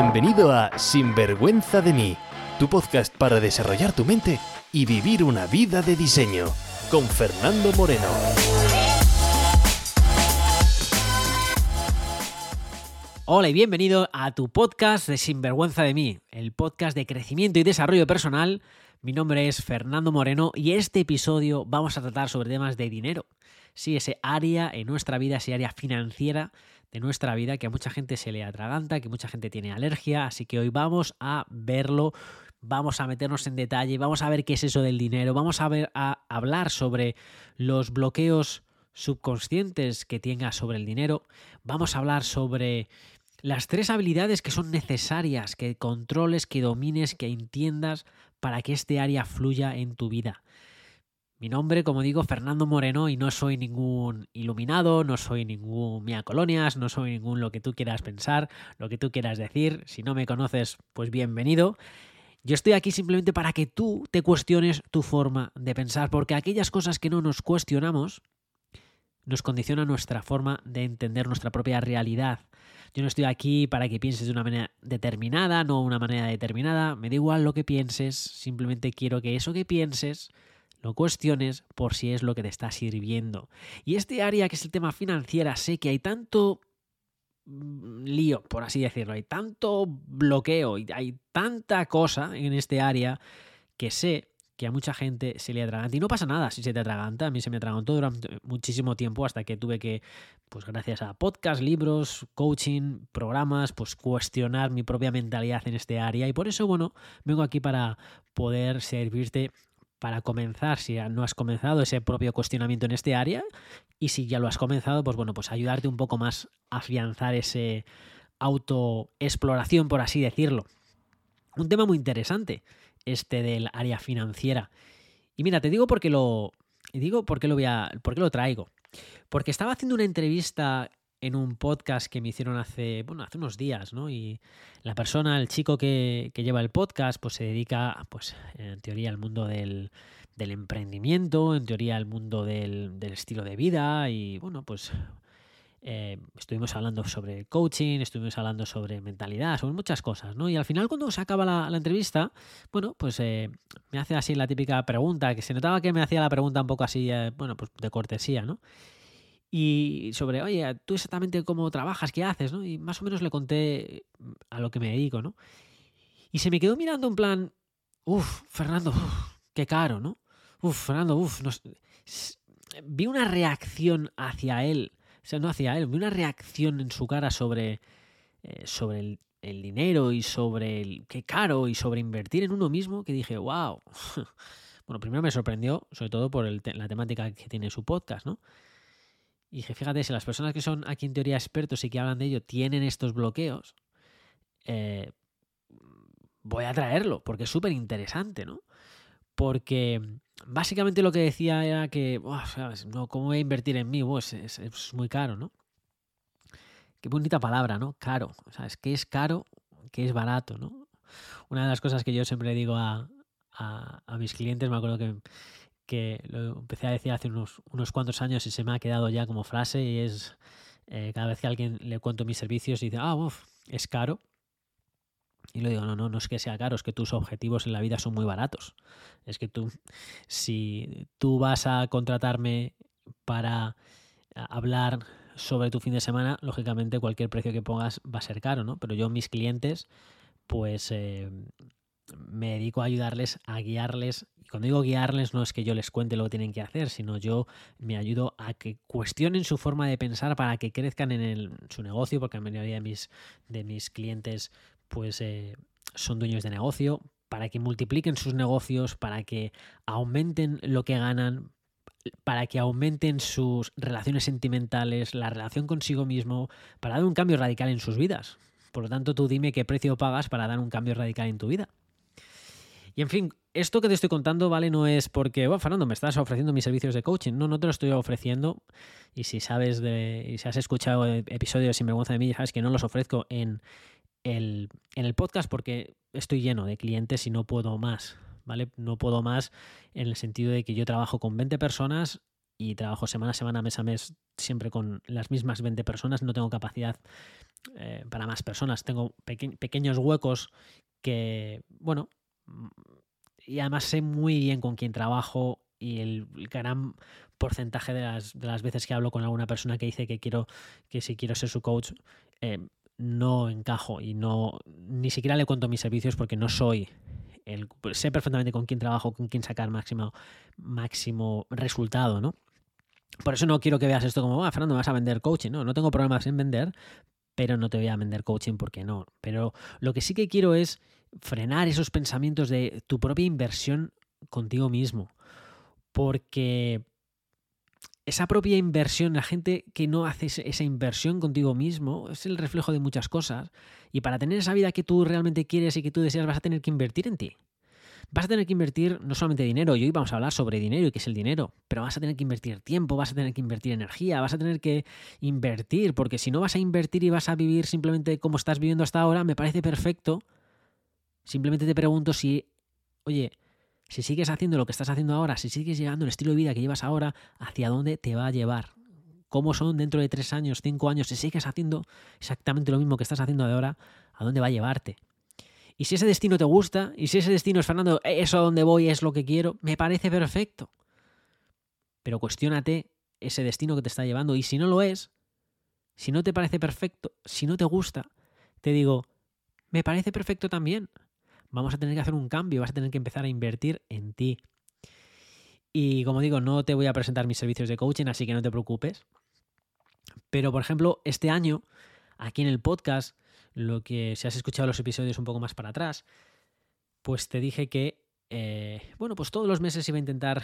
Bienvenido a Sinvergüenza de mí, tu podcast para desarrollar tu mente y vivir una vida de diseño, con Fernando Moreno. Hola y bienvenido a tu podcast de Sinvergüenza de mí, el podcast de crecimiento y desarrollo personal. Mi nombre es Fernando Moreno y este episodio vamos a tratar sobre temas de dinero. Sí, ese área en nuestra vida, ese área financiera de nuestra vida que a mucha gente se le atraganta, que mucha gente tiene alergia, así que hoy vamos a verlo, vamos a meternos en detalle, vamos a ver qué es eso del dinero, vamos a, ver, a hablar sobre los bloqueos subconscientes que tengas sobre el dinero, vamos a hablar sobre las tres habilidades que son necesarias, que controles, que domines, que entiendas para que este área fluya en tu vida. Mi nombre, como digo, Fernando Moreno y no soy ningún iluminado, no soy ningún mía colonias, no soy ningún lo que tú quieras pensar, lo que tú quieras decir. Si no me conoces, pues bienvenido. Yo estoy aquí simplemente para que tú te cuestiones tu forma de pensar, porque aquellas cosas que no nos cuestionamos nos condicionan nuestra forma de entender nuestra propia realidad. Yo no estoy aquí para que pienses de una manera determinada, no una manera determinada. Me da igual lo que pienses, simplemente quiero que eso que pienses lo cuestiones por si es lo que te está sirviendo. Y este área que es el tema financiera, sé que hay tanto mm, lío, por así decirlo, hay tanto bloqueo y hay tanta cosa en este área que sé que a mucha gente se le atraganta. Y no pasa nada si se te atraganta. A mí se me atragantó durante muchísimo tiempo hasta que tuve que, pues gracias a podcast, libros, coaching, programas, pues cuestionar mi propia mentalidad en este área. Y por eso, bueno, vengo aquí para poder servirte para comenzar, si no has comenzado ese propio cuestionamiento en este área, y si ya lo has comenzado, pues bueno, pues ayudarte un poco más a afianzar ese autoexploración, por así decirlo. Un tema muy interesante, este del área financiera. Y mira, te digo porque lo. Digo por qué lo voy a. por qué lo traigo. Porque estaba haciendo una entrevista en un podcast que me hicieron hace, bueno, hace unos días, ¿no? Y la persona, el chico que, lleva el podcast, pues se dedica, pues, en teoría al mundo del, emprendimiento, en teoría al mundo del, estilo de vida y, bueno, pues eh, estuvimos hablando sobre coaching, estuvimos hablando sobre mentalidad, sobre muchas cosas, ¿no? Y al final cuando se acaba la, entrevista, bueno, pues eh, me hace así la típica pregunta, que se notaba que me hacía la pregunta un poco así, eh, bueno, pues de cortesía, ¿no? Y sobre, oye, tú exactamente cómo trabajas, qué haces, ¿no? Y más o menos le conté mm, a lo que me dedico, ¿no? Y se me quedó mirando en plan, uff, Fernando, qué caro, ¿no? Uf, Fernando, uff, vi una reacción hacia él, o sea, no hacia él, vi una reacción en su cara sobre, eh, sobre el, el, dinero y sobre el qué caro y sobre invertir en uno mismo que dije, wow. bueno, primero me sorprendió, sobre todo por el, la temática que tiene su podcast, ¿no? Y fíjate, si las personas que son aquí en teoría expertos y que hablan de ello tienen estos bloqueos, eh, voy a traerlo, porque es súper interesante, ¿no? Porque básicamente lo que decía era que, No, ¿cómo voy a invertir en mí? es, muy caro, ¿no? Qué bonita palabra, ¿no? Caro. O sea, es que es caro, que es barato, ¿no? Una de las cosas que yo siempre digo a, a mis clientes, me acuerdo que que lo empecé a decir hace unos, unos cuantos años y se me ha quedado ya como frase y es eh, cada vez que alguien le cuento mis servicios y dice, ah, uff, es caro. Y le digo, no, no, no es que sea caro, es que tus objetivos en la vida son muy baratos. Es que tú, si tú vas a contratarme para hablar sobre tu fin de semana, lógicamente cualquier precio que pongas va a ser caro, ¿no? Pero yo, mis clientes, pues eh, me dedico a ayudarles, a guiarles. Y cuando digo guiarles no es que yo les cuente lo que tienen que hacer, sino yo me ayudo a que cuestionen su forma de pensar para que crezcan en su negocio, porque la mayoría de mis, clientes pues eh, son dueños de negocio, para que multipliquen sus negocios, para que aumenten lo que ganan, para que aumenten sus relaciones sentimentales, la relación consigo mismo, para dar un cambio radical en sus vidas. Por lo tanto, tú dime qué precio pagas para dar un cambio radical en tu vida. Y en fin, esto que te estoy contando, ¿vale? No es porque, bueno, Fernando, me estás ofreciendo mis servicios de coaching. No, no te lo estoy ofreciendo. Y si sabes de, y si has escuchado episodios sin vergüenza de mí, sabes que no los ofrezco en el, en el podcast porque estoy lleno de clientes y no puedo más, ¿vale? No puedo más en el sentido de que yo trabajo con 20 personas y trabajo semana a semana, mes a mes, siempre con las mismas 20 personas. No tengo capacidad eh, para más personas. Tengo pequeños huecos que, bueno, y además sé muy bien con quién trabajo y el, gran porcentaje de las, de las, veces que hablo con alguna persona que dice que quiero que si quiero ser su coach eh, no encajo y no ni siquiera le cuento mis servicios porque no soy el, sé perfectamente con quién trabajo con quién sacar máximo máximo resultado no por eso no quiero que veas esto como ah Fernando vas a vender coaching no no tengo problemas en vender pero no te voy a vender coaching porque no. Pero lo que sí que quiero es frenar esos pensamientos de tu propia inversión contigo mismo porque esa propia inversión, la gente que no hace esa inversión contigo mismo, es el reflejo de muchas cosas. Y para tener esa vida que tú realmente quieres y que tú deseas, vas a tener que invertir en ti. Vas a tener que invertir no solamente dinero, y hoy vamos a hablar sobre dinero y qué es el dinero, pero vas a tener que invertir tiempo, vas a tener que invertir energía, vas a tener que invertir, porque si no vas a invertir y vas a vivir simplemente como estás viviendo hasta ahora, me parece perfecto. Simplemente te pregunto si, oye, si sigues haciendo lo que estás haciendo ahora, si sigues llegando el estilo de vida que llevas ahora, ¿hacia dónde te va a llevar? ¿Cómo son dentro de tres años, cinco años? Si sigues haciendo exactamente lo mismo que estás haciendo ahora, ¿a dónde va a llevarte? Y si ese destino te gusta, y si ese destino es, Fernando, eso a donde voy es lo que quiero, me parece perfecto. Pero cuestiónate ese destino que te está llevando. Y si no lo es, si no te parece perfecto, si no te gusta, te digo, me parece perfecto también vamos a tener que hacer un cambio, vas a tener que empezar a invertir en ti. Y como digo, no te voy a presentar mis servicios de coaching, así que no te preocupes. Pero, por ejemplo, este año, aquí en el podcast, lo que si has escuchado los episodios un poco más para atrás, pues te dije que, eh, bueno, pues todos los meses iba a intentar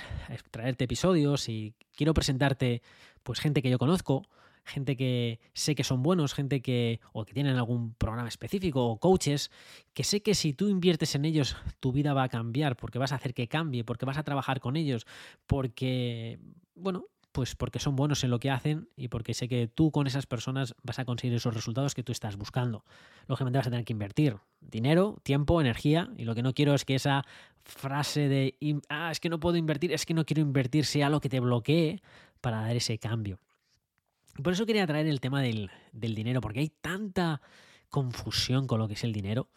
traerte episodios y quiero presentarte, pues gente que yo conozco, gente que sé que son buenos, gente que o que tienen algún programa específico o coaches, que sé que si tú inviertes en ellos tu vida va a cambiar porque vas a hacer que cambie, porque vas a trabajar con ellos, porque, bueno, pues porque son buenos en lo que hacen y porque sé que tú con esas personas vas a conseguir esos resultados que tú estás buscando. Lógicamente vas a tener que invertir dinero, tiempo, energía y lo que no quiero es que esa frase de, ah, es que no puedo invertir, es que no quiero invertir sea lo que te bloquee para dar ese cambio. Por eso quería traer el tema del, dinero, porque hay tanta confusión con lo que es el dinero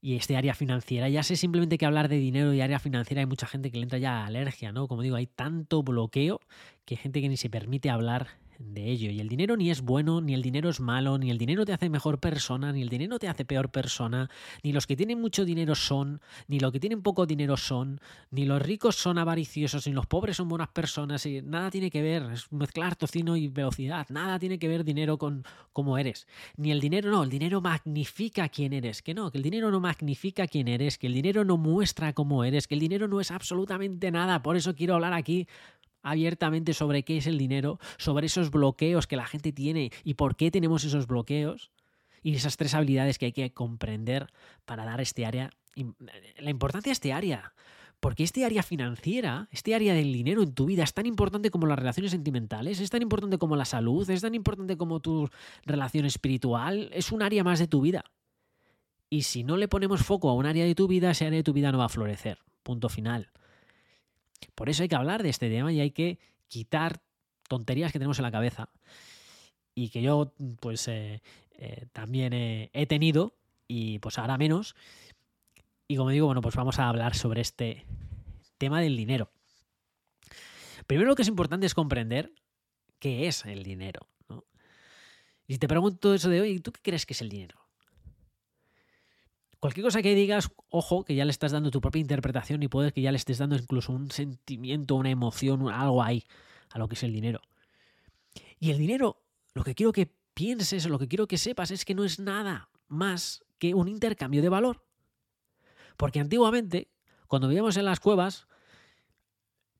y este área financiera. Ya sé simplemente que hablar de dinero y área financiera hay mucha gente que le entra ya alergia, ¿no? Como digo, hay tanto bloqueo que hay gente que ni se permite hablar de ello. Y el dinero ni es bueno, ni el dinero es malo, ni el dinero te hace mejor persona, ni el dinero te hace peor persona, ni los que tienen mucho dinero son, ni los que tienen poco dinero son, ni los ricos son avariciosos, ni los pobres son buenas personas, y nada tiene que ver, es mezclar tocino y velocidad, nada tiene que ver dinero con cómo eres. Ni el dinero, no, el dinero magnifica quién eres, que no, que el dinero no magnifica quién eres, que el dinero no muestra cómo eres, que el dinero no es absolutamente nada, por eso quiero hablar aquí abiertamente sobre qué es el dinero, sobre esos bloqueos que la gente tiene y por qué tenemos esos bloqueos y esas tres habilidades que hay que comprender para dar este área, la importancia de este área. Porque este área financiera, este área del dinero en tu vida es tan importante como las relaciones sentimentales, es tan importante como la salud, es tan importante como tu relación espiritual, es un área más de tu vida. Y si no le ponemos foco a un área de tu vida, ese área de tu vida no va a florecer. Punto final. Por eso hay que hablar de este tema y hay que quitar tonterías que tenemos en la cabeza y que yo pues eh, eh, también he tenido y pues ahora menos. Y como digo, bueno, pues vamos a hablar sobre este tema del dinero. Primero lo que es importante es comprender qué es el dinero. Y si te pregunto eso de hoy, ¿tú qué crees que es el dinero? Cualquier cosa que digas, ojo, que ya le estás dando tu propia interpretación y puede que ya le estés dando incluso un sentimiento, una emoción, algo ahí a lo que es el dinero. Y el dinero, lo que quiero que pienses, lo que quiero que sepas es que no es nada más que un intercambio de valor. Porque antiguamente, cuando vivíamos en las cuevas,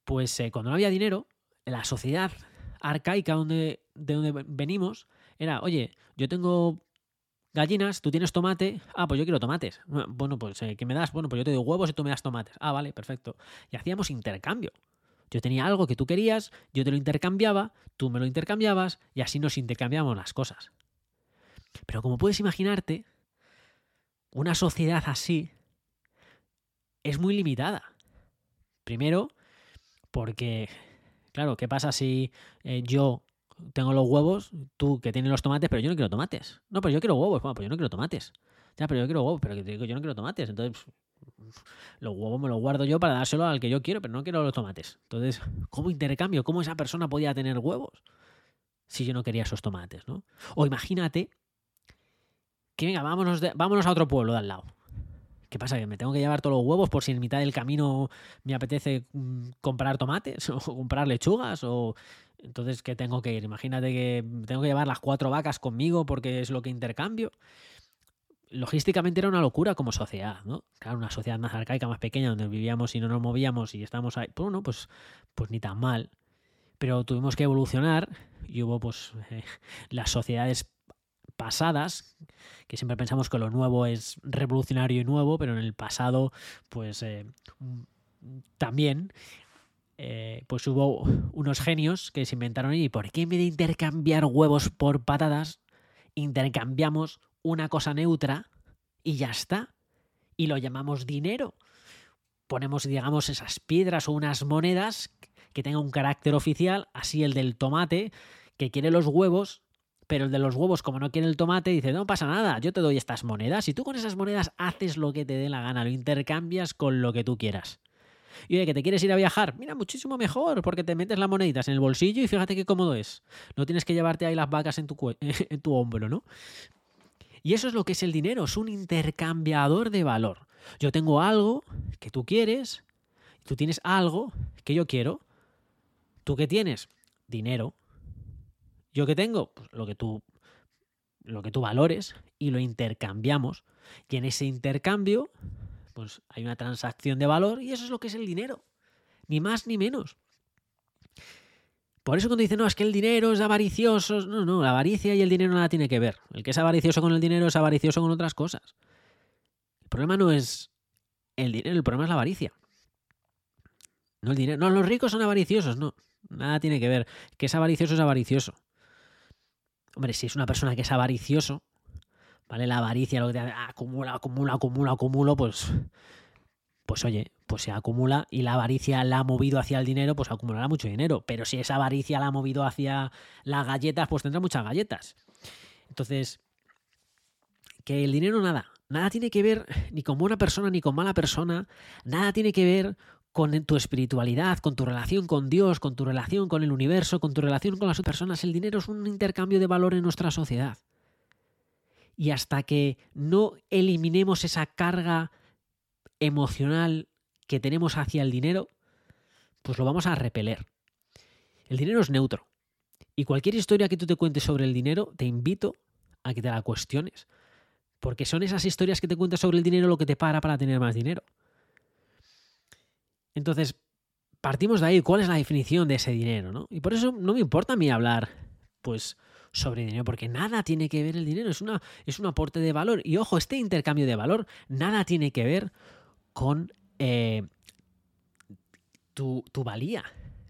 pues eh, cuando no había dinero, la sociedad arcaica donde, de donde venimos era, oye, yo tengo gallinas, tú tienes tomate, ah, pues yo quiero tomates. Bueno, pues eh, ¿qué me das? Bueno, pues yo te doy huevos y tú me das tomates. Ah, vale, perfecto. Y hacíamos intercambio. Yo tenía algo que tú querías, yo te lo intercambiaba, tú me lo intercambiabas y así nos intercambiamos las cosas. Pero como puedes imaginarte, una sociedad así es muy limitada. Primero, porque, Claro, ¿qué pasa si eh, yo tengo los huevos, tú que tienes los tomates, pero yo no quiero tomates? No, pero yo quiero huevos. Bueno, pues yo no quiero tomates. Ya, pero yo quiero huevos, pero que yo no quiero tomates. Entonces, los huevos me los guardo yo para dárselo al que yo quiero, pero no quiero los tomates. Entonces, ¿cómo intercambio? ¿Cómo esa persona podía tener huevos si yo no quería esos tomates, ¿no? O imagínate que venga, vámonos, vámonos a otro pueblo de al lado. ¿Qué pasa? ¿Que me tengo que llevar todos los huevos por si en mitad del camino me apetece mm, comprar tomates o comprar lechugas? O entonces, ¿qué tengo que ir? Imagínate que tengo que llevar las cuatro vacas conmigo porque es lo que intercambio logísticamente era una locura como sociedad, ¿no? Claro, una sociedad más arcaica, más pequeña, donde vivíamos y no nos movíamos y estábamos ahí, bueno, pues, pues ni tan mal. Pero tuvimos que evolucionar y hubo pues las sociedades pasadas, que siempre pensamos que lo nuevo es revolucionario y nuevo, pero en el pasado, pues eh, también, eh, pues hubo unos genios que se inventaron y ¿por qué en vez de intercambiar huevos por patatas, intercambiamos una cosa neutra y ya está. Y lo llamamos dinero. Ponemos, digamos, esas piedras o unas monedas que tengan un carácter oficial, así el del tomate, que quiere los huevos, pero el de los huevos, como no quiere el tomate, dice, no pasa nada, yo te doy estas monedas y tú con esas monedas haces lo que te dé la gana, lo intercambias con lo que tú quieras. Y oye, que te quieres ir a viajar, mira, muchísimo mejor, porque te metes las moneditas en el bolsillo y fíjate qué cómodo es. No tienes que llevarte ahí las vacas en tu, en tu hombro, ¿no? Y eso es lo que es el dinero, es un intercambiador de valor. Yo tengo algo que tú quieres, tú tienes algo que yo quiero. ¿Tú qué tienes? Dinero. ¿Yo qué tengo? Pues lo que tú lo que tú valores y lo intercambiamos. Y en ese intercambio, pues hay una transacción de valor y eso es lo que es el dinero. Ni más ni menos. Por eso cuando dicen, no, es que el dinero es avaricioso, no, no, la avaricia y el dinero nada tiene que ver. El que es avaricioso con el dinero es avaricioso con otras cosas. El problema no es el dinero, el problema es la avaricia. No el dinero. No, los ricos son avariciosos, no. Nada tiene que ver. Que es avaricioso es avaricioso. Hombre, si es una persona que es avaricioso, ¿vale? La avaricia, lo que te acumula, acumula, acumula, acumula, pues pues oye, pues se acumula y la avaricia la ha movido hacia el dinero, pues acumulará mucho dinero. Pero si esa avaricia la ha movido hacia las galletas, pues tendrá muchas galletas. Entonces, que el dinero nada, nada tiene que ver ni con buena persona ni con mala persona, nada tiene que ver con tu espiritualidad, con tu relación con Dios, con tu relación con el universo, con tu relación con las personas. El dinero es un intercambio de valor en nuestra sociedad. Y hasta que no eliminemos esa carga emocional que tenemos hacia el dinero, pues lo vamos a repeler. El dinero es neutro. Y cualquier historia que tú te cuentes sobre el dinero, te invito a que te la cuestiones. Porque son esas historias que te cuentas sobre el dinero lo que te para para tener más dinero. Entonces, partimos de ahí. ¿Cuál es la definición de ese dinero? ¿no? Y por eso no me importa a mí hablar, pues, sobre dinero, porque nada tiene que ver el dinero. Es, una, es un aporte de valor. Y ojo, este intercambio de valor nada tiene que ver con eh, tu, tu valía.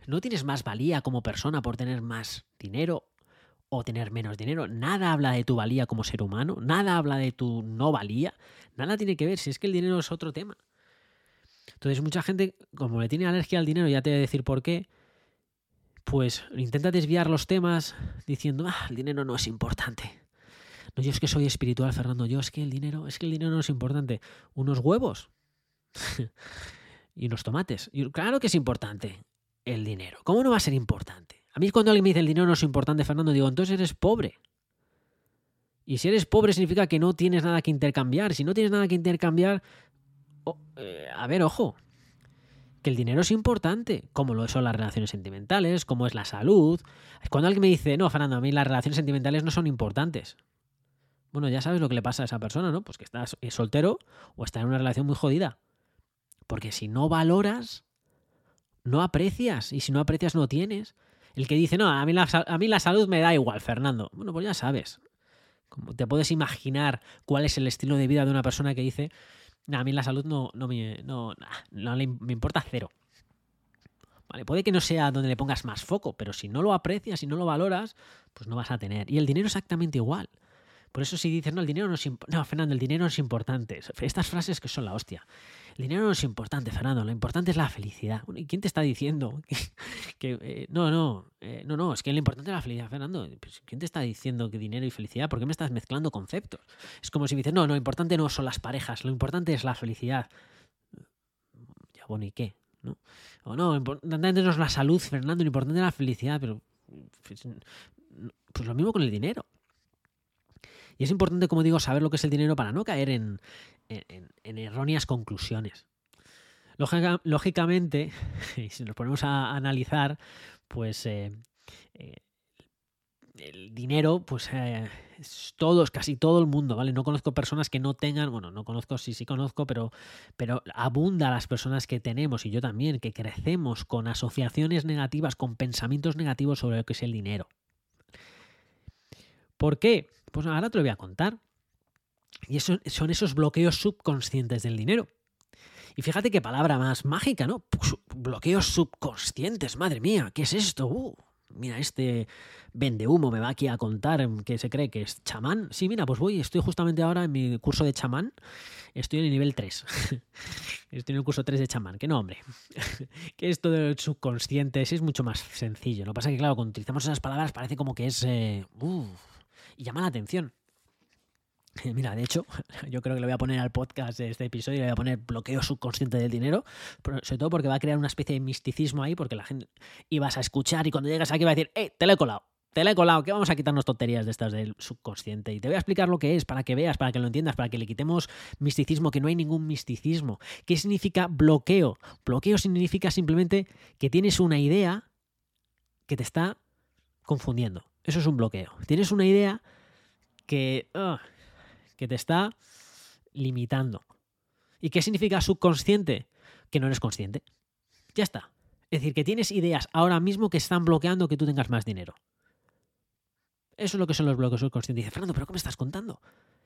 No tienes más valía como persona por tener más dinero o tener menos dinero. Nada habla de tu valía como ser humano, nada habla de tu no valía, nada tiene que ver, si es que el dinero es otro tema. Entonces mucha gente, como le tiene alergia al dinero, ya te voy a decir por qué, pues intenta desviar los temas diciendo, ah, el dinero no es importante. No, yo es que soy espiritual, Fernando, yo es que el dinero, es que el dinero no es importante. Unos huevos, y unos tomates. Claro que es importante el dinero. ¿Cómo no va a ser importante? A mí cuando alguien me dice el dinero no es importante, Fernando, digo, entonces eres pobre. Y si eres pobre significa que no tienes nada que intercambiar. Si no tienes nada que intercambiar, eh, a ver, ojo, que el dinero es importante, como lo son las relaciones sentimentales, como es la salud. Cuando alguien me dice, no, Fernando, a mí las relaciones sentimentales no son importantes. Bueno, ya sabes lo que le pasa a esa persona, ¿no? Pues que está soltero o está en una relación muy jodida. Porque si no valoras, no aprecias. Y si no aprecias, no tienes. El que dice, no, a mí la, a mí la salud me da igual, Fernando. Bueno, pues ya sabes. Como te puedes imaginar cuál es el estilo de vida de una persona que dice, a mí la salud no, no, me, no, no me importa cero. Vale, puede que no sea donde le pongas más foco, pero si no lo aprecias, si no lo valoras, pues no vas a tener. Y el dinero exactamente igual. Por eso si dices, no, el dinero no es importante. No, Fernando, el dinero no es importante. Estas frases que son la hostia. El dinero no es importante, Fernando. Lo importante es la felicidad. ¿Y quién te está diciendo que, eh, no, no, eh, no, no, es que lo importante es la felicidad, Fernando? Pues, ¿Quién te está diciendo que dinero y felicidad? ¿Por qué me estás mezclando conceptos? Es como si me dices, no, no, lo importante no son las parejas, lo importante es la felicidad. Ya, bueno, ¿y qué? ¿No? O no, lo importante no es la salud, Fernando, lo importante es la felicidad, pero pues, pues lo mismo con el dinero. Y es importante, como digo, saber lo que es el dinero para no caer en, erróneas conclusiones. lógicamente, si nos ponemos a analizar, pues eh, eh, el dinero, pues eh, todos, casi todo el mundo, ¿vale? No conozco personas que no tengan, bueno, no conozco, sí, sí conozco, pero, pero abunda las personas que tenemos, y yo también, que crecemos con asociaciones negativas, con pensamientos negativos sobre lo que es el dinero. ¿Por qué? Pues ahora te lo voy a contar. Y eso, son esos bloqueos subconscientes del dinero. Y fíjate qué palabra más mágica, ¿no? bloqueos subconscientes, madre mía, ¿qué es esto? Uh, mira, este vende humo me va aquí a contar que se cree que es chamán. Sí, mira, pues voy, estoy justamente ahora en mi curso de chamán. Estoy en el nivel 3. estoy en el curso 3 de chamán. Que no, hombre. que esto del subconsciente es mucho más sencillo. Lo que pasa es que, claro, cuando utilizamos esas palabras parece como que es. Eh, y llama la atención. Mira, de hecho, yo creo que le voy a poner al podcast de este episodio, le voy a poner bloqueo subconsciente del dinero, sobre todo porque va a crear una especie de misticismo ahí, porque la gente ibas a escuchar y cuando llegas aquí va a decir, ¡eh, te lo he colado! Te lo he colado, que vamos a quitarnos tonterías de estas del subconsciente. Y te voy a explicar lo que es, para que veas, para que lo entiendas, para que le quitemos misticismo, que no hay ningún misticismo. ¿Qué significa bloqueo? Bloqueo significa simplemente que tienes una idea que te está confundiendo. Eso es un bloqueo. Tienes una idea que, que te está limitando. ¿Y qué significa subconsciente? Que no eres consciente. Ya está. Es decir, que tienes ideas ahora mismo que están bloqueando que tú tengas más dinero. Eso es lo que son los bloqueos subconscientes. Dice, Fernando, ¿pero qué me estás contando?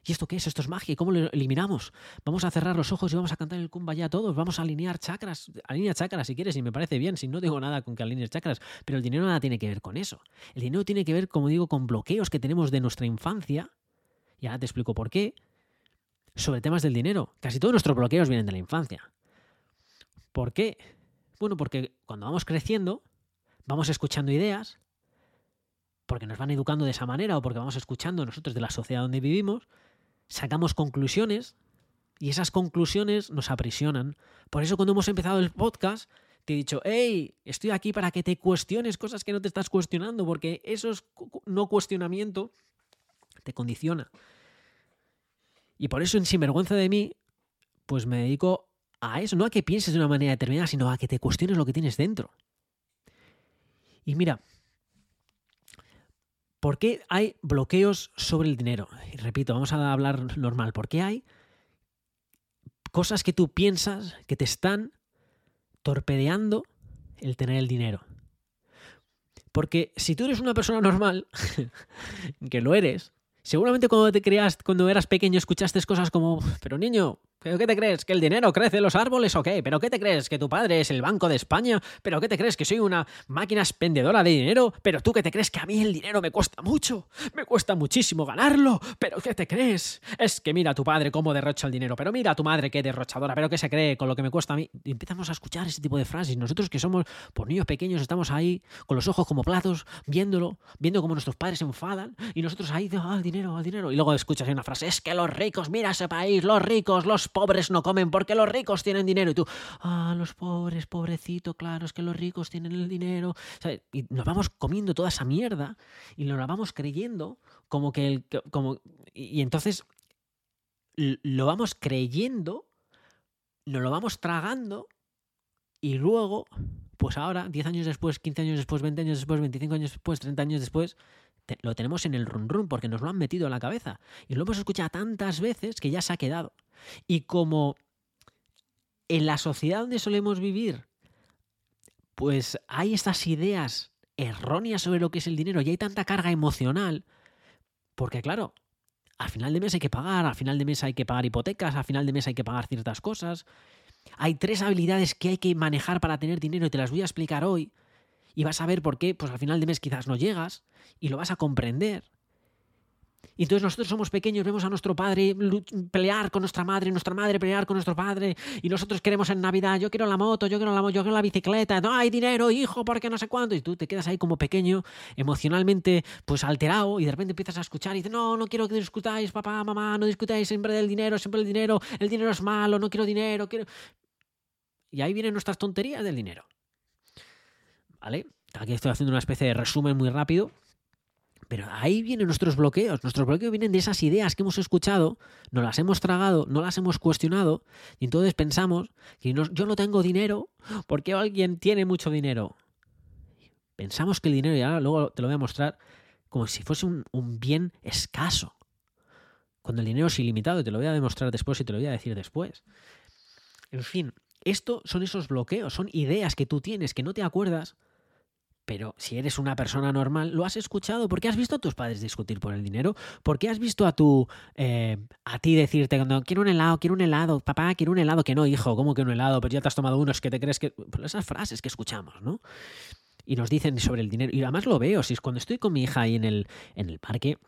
¿Y esto qué es? ¿Esto es magia? ¿Y cómo lo eliminamos? Vamos a cerrar los ojos y vamos a cantar el ya todos. Vamos a alinear chakras. Alinea chakras si quieres y me parece bien. Si no tengo nada con que alinees chakras. Pero el dinero nada tiene que ver con eso. El dinero tiene que ver, como digo, con bloqueos que tenemos de nuestra infancia. Y ahora te explico por qué. Sobre temas del dinero. Casi todos nuestros bloqueos vienen de la infancia. ¿Por qué? Bueno, porque cuando vamos creciendo, vamos escuchando ideas, porque nos van educando de esa manera o porque vamos escuchando nosotros de la sociedad donde vivimos, sacamos conclusiones y esas conclusiones nos aprisionan. Por eso cuando hemos empezado el podcast, te he dicho, hey, estoy aquí para que te cuestiones cosas que no te estás cuestionando, porque eso es no cuestionamiento te condiciona. Y por eso en Sinvergüenza de mí, pues me dedico a eso, no a que pienses de una manera determinada, sino a que te cuestiones lo que tienes dentro. Y mira, ¿Por qué hay bloqueos sobre el dinero? Y repito, vamos a hablar normal. ¿Por qué hay cosas que tú piensas que te están torpedeando el tener el dinero? Porque si tú eres una persona normal, que lo eres, seguramente cuando te creas, cuando eras pequeño, escuchaste cosas como, pero niño, ¿Pero qué te crees? ¿Que el dinero crece en los árboles o qué? ¿Pero qué te crees? ¿Que tu padre es el Banco de España? ¿Pero qué te crees? ¿Que soy una máquina expendedora de dinero? ¿Pero tú qué te crees que a mí el dinero me cuesta mucho? Me cuesta muchísimo ganarlo. ¿Pero qué te crees? Es que mira a tu padre cómo derrocha el dinero. Pero mira a tu madre qué derrochadora. ¿Pero qué se cree con lo que me cuesta a mí? Y empezamos a escuchar ese tipo de frases. Nosotros que somos por niños pequeños estamos ahí con los ojos como platos, viéndolo, viendo cómo nuestros padres se enfadan y nosotros ahí, ah, el dinero, el dinero. Y luego escuchas una frase, es que los ricos, mira ese país, los ricos, los pobres no comen porque los ricos tienen dinero. Y tú, ah, los pobres, pobrecito, claro, es que los ricos tienen el dinero. Y nos vamos comiendo toda esa mierda y nos la vamos creyendo como que el. Como, y entonces lo vamos creyendo, nos lo vamos tragando y luego, pues ahora, 10 años después, 15 años después, 20 años después, 25 años después, 30 años después, lo tenemos en el run run porque nos lo han metido en la cabeza. Y lo hemos escuchado tantas veces que ya se ha quedado. Y como en la sociedad donde solemos vivir, pues hay estas ideas erróneas sobre lo que es el dinero y hay tanta carga emocional, porque claro, al final de mes hay que pagar, al final de mes hay que pagar hipotecas, al final de mes hay que pagar ciertas cosas. Hay tres habilidades que hay que manejar para tener dinero y te las voy a explicar hoy y vas a ver por qué, pues al final de mes quizás no llegas y lo vas a comprender. Y entonces nosotros somos pequeños, vemos a nuestro padre pelear con nuestra madre, nuestra madre pelear con nuestro padre, y nosotros queremos en Navidad, yo quiero la moto, yo quiero la yo quiero la bicicleta, no hay dinero, hijo, porque no sé cuánto, y tú te quedas ahí como pequeño, emocionalmente pues alterado, y de repente empiezas a escuchar y dices, no, no quiero que discutáis, papá, mamá, no discutáis siempre del dinero, siempre el dinero, el dinero es malo, no quiero dinero, quiero... Y ahí vienen nuestras tonterías del dinero. ¿Vale? Aquí estoy haciendo una especie de resumen muy rápido pero ahí vienen nuestros bloqueos. Nuestros bloqueos vienen de esas ideas que hemos escuchado, no las hemos tragado, no las hemos cuestionado, y entonces pensamos que yo no tengo dinero porque alguien tiene mucho dinero. Pensamos que el dinero, y ahora luego te lo voy a mostrar, como si fuese un, un bien escaso. Cuando el dinero es ilimitado, y te lo voy a demostrar después y te lo voy a decir después. En fin, esto son esos bloqueos, son ideas que tú tienes que no te acuerdas pero si eres una persona normal, lo has escuchado porque has visto a tus padres discutir por el dinero, porque has visto a tu eh, a ti decirte cuando quiero un helado, quiero un helado, papá, quiero un helado, que no, hijo, ¿cómo que un helado? Pero ya te has tomado unos que te crees que. Pues esas frases que escuchamos, ¿no? Y nos dicen sobre el dinero. Y además lo veo, si es cuando estoy con mi hija ahí en el, en el parque,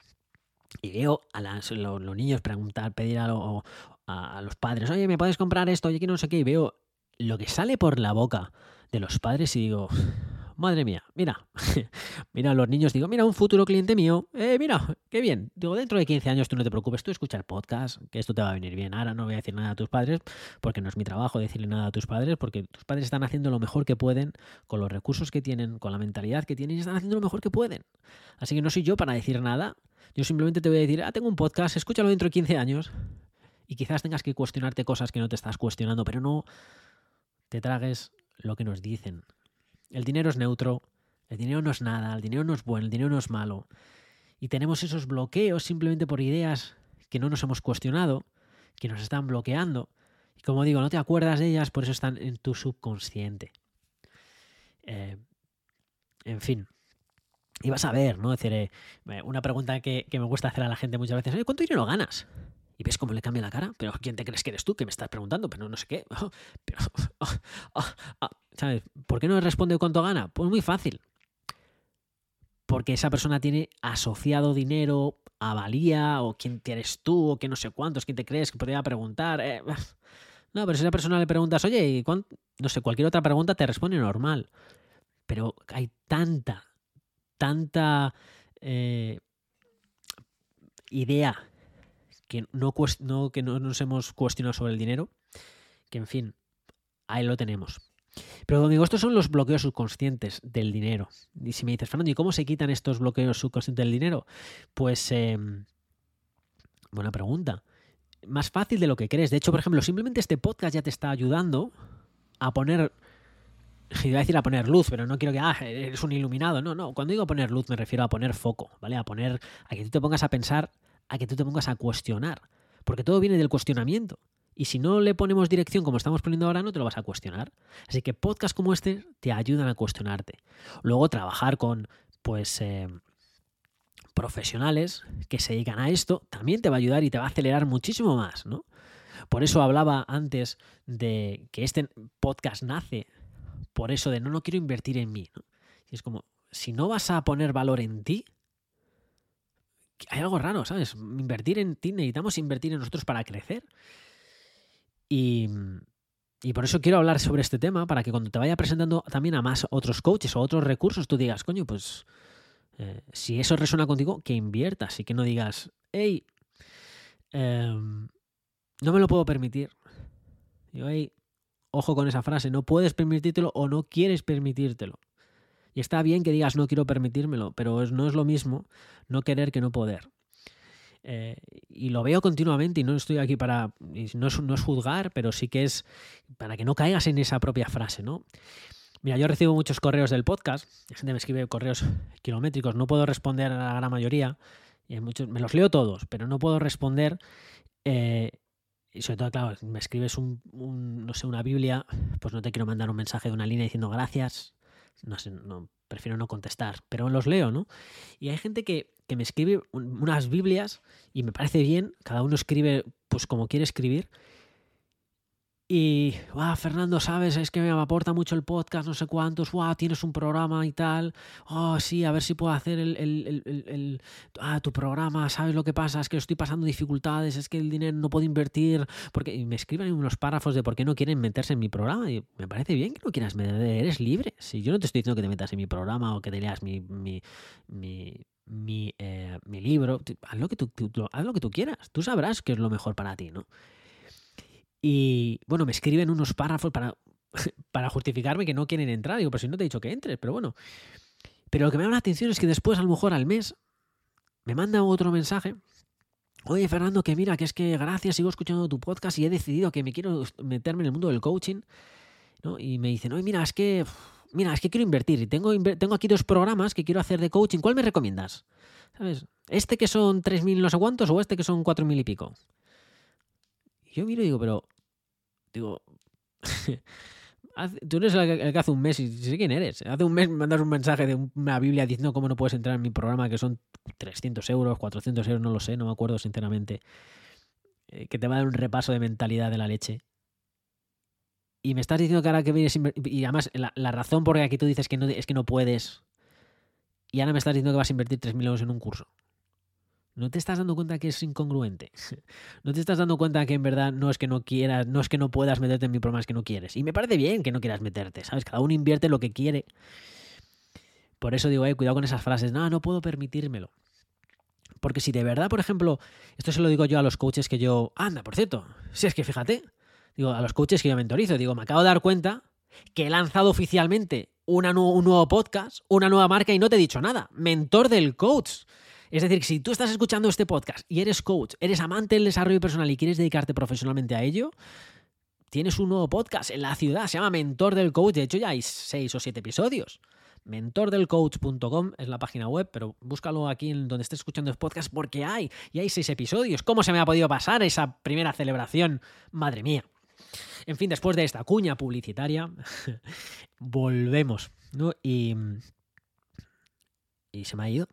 y veo a los, niños preguntar, pedir a, a, los padres, oye, ¿me puedes comprar esto? Oye, que no sé qué, y veo lo que sale por la boca de los padres y digo, madre mía, mira, mira los niños, digo, mira, un futuro cliente mío, eh, mira, qué bien. Digo, dentro de 15 años tú no te preocupes, tú escucha el podcast, que esto te va a venir bien. Ahora no voy a decir nada a tus padres, porque no es mi trabajo decirle nada a tus padres, porque tus padres están haciendo lo mejor que pueden, con los recursos que tienen, con la mentalidad que tienen, y están haciendo lo mejor que pueden. Así que no soy yo para decir nada, yo simplemente te voy a decir, ah, tengo un podcast, escúchalo dentro de 15 años, y quizás tengas que cuestionarte cosas que no te estás cuestionando, pero no te tragues lo que nos dicen. El dinero es neutro, el dinero no es nada, el dinero no es bueno, el dinero no es malo. Y tenemos esos bloqueos simplemente por ideas que no nos hemos cuestionado, que nos están bloqueando. Y como digo, no te acuerdas de ellas, por eso están en tu subconsciente. Eh, en fin. Y vas a ver, ¿no? decir, eh, una pregunta que, me gusta hacer a la gente muchas veces, ¿cuánto dinero ganas? Y ves cómo le cambia la cara, pero ¿quién te crees que eres tú que me estás preguntando? Pero no sé qué. Pero, ¿Sabes? ¿Por qué no responde cuánto gana? Pues muy fácil. Porque esa persona tiene asociado dinero a valía, o quién eres tú, o que no sé cuántos, quién te crees que podría preguntar. Eh, no, pero si a esa persona le preguntas, oye, no sé, cualquier otra pregunta te responde normal. Pero hay tanta, tanta eh, idea que no, que no nos hemos cuestionado sobre el dinero, que en fin, ahí lo tenemos. Pero digo, estos son los bloqueos subconscientes del dinero. Y si me dices, Fernando, ¿y cómo se quitan estos bloqueos subconscientes del dinero? Pues, em, buena pregunta. Más fácil de lo que crees. De hecho, por ejemplo, simplemente este podcast ya te está ayudando a poner iba a decir a poner luz, pero no quiero que, ah, eres un iluminado. No, no. Cuando digo poner luz me refiero a poner foco, ¿vale? A poner, a que tú te pongas a pensar a que tú te pongas a cuestionar, porque todo viene del cuestionamiento. Y si no le ponemos dirección como estamos poniendo ahora, no te lo vas a cuestionar. Así que podcasts como este te ayudan a cuestionarte. Luego trabajar con, pues, eh, profesionales que se dedican a esto también te va a ayudar y te va a acelerar muchísimo más, ¿no? Por eso hablaba antes de que este podcast nace por eso de no, no quiero invertir en mí. Y es como, si no vas a poner valor en ti, hay algo raro, ¿sabes? Invertir en ti, necesitamos invertir en nosotros para crecer. Y, por eso quiero hablar sobre este tema, para que cuando te vaya presentando también a más otros coaches o otros recursos, tú digas, coño, pues eh, si eso resuena contigo, que inviertas y que no digas, hey, em, no me lo puedo permitir. Digo, hey, ojo con esa frase, no puedes permitírtelo o no quieres permitírtelo. Y está bien que digas no quiero permitírmelo, pero no es lo mismo no querer que no poder. Eh, y lo veo continuamente y no estoy aquí para, no es, no es juzgar, pero sí que es para que no caigas en esa propia frase, ¿no? Mira, yo recibo muchos correos del podcast, la gente me escribe correos kilométricos, no puedo responder a la gran mayoría, y muchos, me los leo todos, pero no puedo responder. Eh, y sobre todo, claro, me escribes un, no sé, una Biblia, pues no te quiero mandar un mensaje de una línea diciendo gracias, no sé, no, prefiero no contestar, pero los leo, ¿no? Y hay gente que, me escribe unas Biblias y me parece bien, cada uno escribe pues como quiere escribir. Y, wow, Fernando, sabes, es que me aporta mucho el podcast, no sé cuántos, wow, tienes un programa y tal. Oh, sí, a ver si puedo hacer el, el, el, ah, tu programa, ¿sabes lo que pasa? Es que estoy pasando dificultades, es que el dinero no puedo invertir. Porque y me escriben unos párrafos de por qué no quieren meterse en mi programa. Y me parece bien que no quieras meter, eres libre. Si yo no te estoy diciendo que te metas en mi programa o que te leas mi, mi, mi mi, eh, mi, libro, haz lo, que tú, tú, haz lo que tú quieras, tú sabrás qué es lo mejor para ti, ¿no? Y bueno, me escriben unos párrafos para, para justificarme que no quieren entrar. Digo, pero si no te he dicho que entres, pero bueno. Pero lo que me llama la atención es que después, a lo mejor al mes, me manda otro mensaje. Oye, Fernando, que mira, que es que gracias, sigo escuchando tu podcast y he decidido que me quiero meterme en el mundo del coaching. ¿no? Y me dicen, oye, mira, es que, mira, es que quiero invertir. Y tengo, tengo aquí dos programas que quiero hacer de coaching. ¿Cuál me recomiendas? ¿Sabes? ¿Este que son 3.000 no sé cuántos o este que son 4.000 y pico? Yo miro y digo, pero Digo, tú eres el que hace un mes y sé quién eres. Hace un mes me mandas un mensaje de una Biblia diciendo cómo no puedes entrar en mi programa, que son 300 euros, 400 euros, no lo sé, no me acuerdo sinceramente. Eh, que te va a dar un repaso de mentalidad de la leche. Y me estás diciendo que ahora que vienes. Y además, la, razón por la que tú dices que no, es que no puedes. Y ahora me estás diciendo que vas a invertir 3.000 euros en un curso. ¿No te estás dando cuenta que es incongruente? ¿No te estás dando cuenta que en verdad no es que no quieras, no es que no puedas meterte en mi programa, es que no quieres? Y me parece bien que no quieras meterte, ¿sabes? Cada uno invierte lo que quiere. Por eso digo, eh, cuidado con esas frases, no, no puedo permitírmelo. Porque si de verdad, por ejemplo, esto se lo digo yo a los coaches que yo, anda, por cierto, si es que fíjate, digo, a los coaches que yo mentorizo, digo, me acabo de dar cuenta que he lanzado oficialmente un nuevo podcast, una nueva marca y no te he dicho nada. Mentor del coach. Es decir, si tú estás escuchando este podcast y eres coach, eres amante del desarrollo personal y quieres dedicarte profesionalmente a ello, tienes un nuevo podcast en la ciudad, se llama Mentor del Coach, de hecho ya hay seis o siete episodios. Mentordelcoach.com es la página web, pero búscalo aquí en donde estés escuchando el podcast porque hay, y hay seis episodios. ¿Cómo se me ha podido pasar esa primera celebración? Madre mía. En fin, después de esta cuña publicitaria, volvemos, ¿no? Y, y se me ha ido.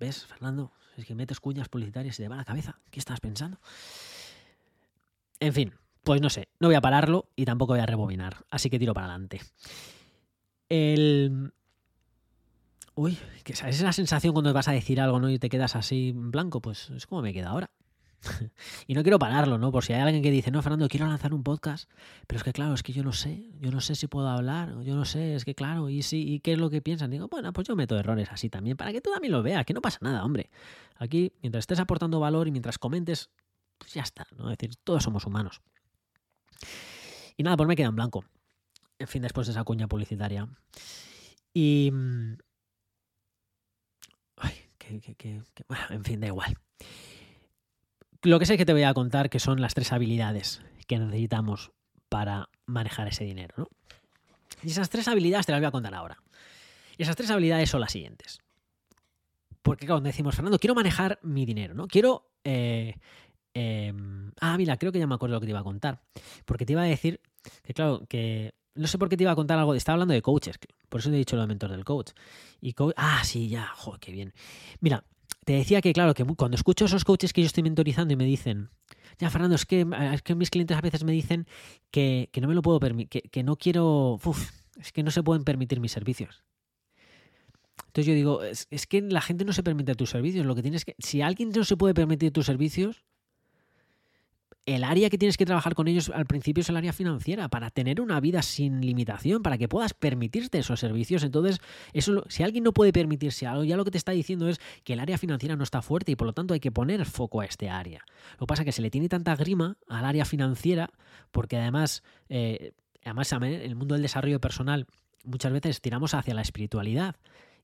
¿Ves, Fernando? Es que metes cuñas publicitarias y te va la cabeza. ¿Qué estás pensando? En fin, pues no sé, no voy a pararlo y tampoco voy a rebobinar, así que tiro para adelante. El... Uy, que es la sensación cuando vas a decir algo, ¿no? Y te quedas así en blanco, pues es como me queda ahora. y no quiero pararlo, ¿no? Por si hay alguien que dice, no, Fernando, quiero lanzar un podcast, pero es que claro, es que yo no sé, yo no sé si puedo hablar, yo no sé, es que claro, y sí, ¿y qué es lo que piensan? Digo, bueno, pues yo meto errores así también, para que tú también lo veas, que no pasa nada, hombre. Aquí, mientras estés aportando valor y mientras comentes, pues ya está, ¿no? Es decir, todos somos humanos. Y nada, pues me queda en blanco. En fin, después de esa cuña publicitaria. Y... Mm, ay, que, que, bueno, en fin, da igual lo que sé que te voy a contar que son las tres habilidades que necesitamos para manejar ese dinero. ¿no? Y esas tres habilidades te las voy a contar ahora. Y esas tres habilidades son las siguientes. Porque cuando decimos, Fernando, quiero manejar mi dinero, ¿no? Quiero... Eh, em, ah, mira, creo que ya me acuerdo lo que te iba a contar. Porque te iba a decir que, claro, que... No sé por qué te iba a contar algo. Estaba hablando de coaches. Por eso te he dicho lo de mentor del coach. Y ah, sí, ya. Joder, qué bien. Mira, te decía que, claro, que cuando escucho a esos coaches que yo estoy mentorizando y me dicen, ya, Fernando, es que, es que mis clientes a veces me dicen que, no me lo puedo permitir, que, no quiero, uf, es que no se pueden permitir mis servicios. Entonces yo digo, es, es, que la gente no se permite tus servicios. Lo que tienes que, si alguien no se puede permitir tus servicios, el área que tienes que trabajar con ellos al principio es el área financiera, para tener una vida sin limitación, para que puedas permitirte esos servicios. Entonces, eso, si alguien no puede permitirse algo, ya lo que te está diciendo es que el área financiera no está fuerte y por lo tanto hay que poner foco a este área. Lo que pasa es que se le tiene tanta grima al área financiera, porque además, eh, además en el mundo del desarrollo personal muchas veces tiramos hacia la espiritualidad.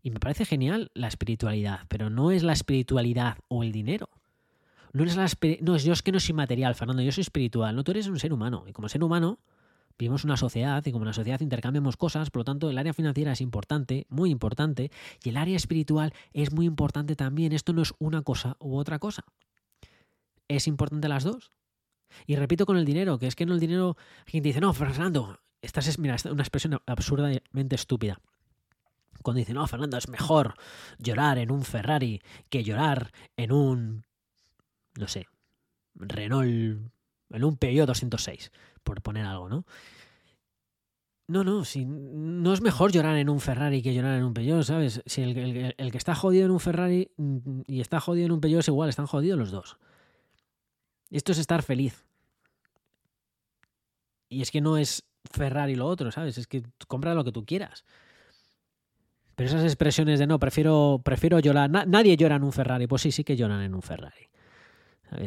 Y me parece genial la espiritualidad, pero no es la espiritualidad o el dinero. No es la no, yo es que no soy material, Fernando, yo soy espiritual, no, tú eres un ser humano. Y como ser humano, vivimos una sociedad y como en la sociedad intercambiamos cosas, por lo tanto el área financiera es importante, muy importante, y el área espiritual es muy importante también. Esto no es una cosa u otra cosa. Es importante las dos. Y repito con el dinero, que es que no el dinero, quien dice, no, Fernando, esta es, mira, una expresión absurdamente estúpida. Cuando dice, no, Fernando, es mejor llorar en un Ferrari que llorar en un no sé, Renault en un Peugeot 206, por poner algo, ¿no? No, no, si, no es mejor llorar en un Ferrari que llorar en un Peugeot, ¿sabes? Si el, que está jodido en un Ferrari y está jodido en un Peugeot es igual, están jodidos los dos. Esto es estar feliz. Y es que no es Ferrari lo otro, ¿sabes? Es que compra lo que tú quieras. Pero esas expresiones de no, prefiero, prefiero llorar. nadie llora en un Ferrari. Pues sí, sí que lloran en un Ferrari.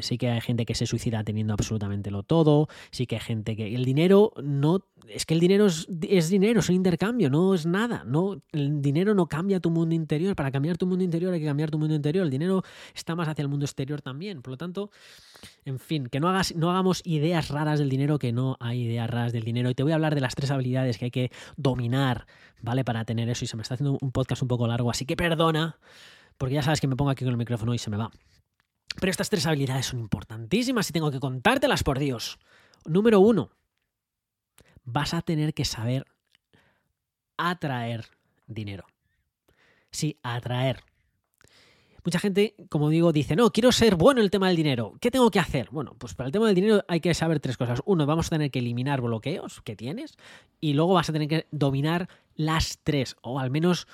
Sí que hay gente que se suicida teniendo absolutamente lo todo, sí que hay gente que... El dinero no... Es que el dinero es, dinero, es un intercambio, no es nada. No, el dinero no cambia tu mundo interior. Para cambiar tu mundo interior hay que cambiar tu mundo interior. El dinero está más hacia el mundo exterior también. Por lo tanto, en fin, que no, hagas, no hagamos ideas raras del dinero, que no hay ideas raras del dinero. Y te voy a hablar de las tres habilidades que hay que dominar, ¿vale? Para tener eso. Y se me está haciendo un podcast un poco largo, así que perdona, porque ya sabes que me pongo aquí con el micrófono y se me va. Pero estas tres habilidades son importantísimas y tengo que contártelas por Dios. Número uno, vas a tener que saber atraer dinero. Sí, atraer. Mucha gente, como digo, dice, no, quiero ser bueno en el tema del dinero. ¿Qué tengo que hacer? Bueno, pues para el tema del dinero hay que saber tres cosas. Uno, vamos a tener que eliminar bloqueos que tienes y luego vas a tener que dominar las tres, o al menos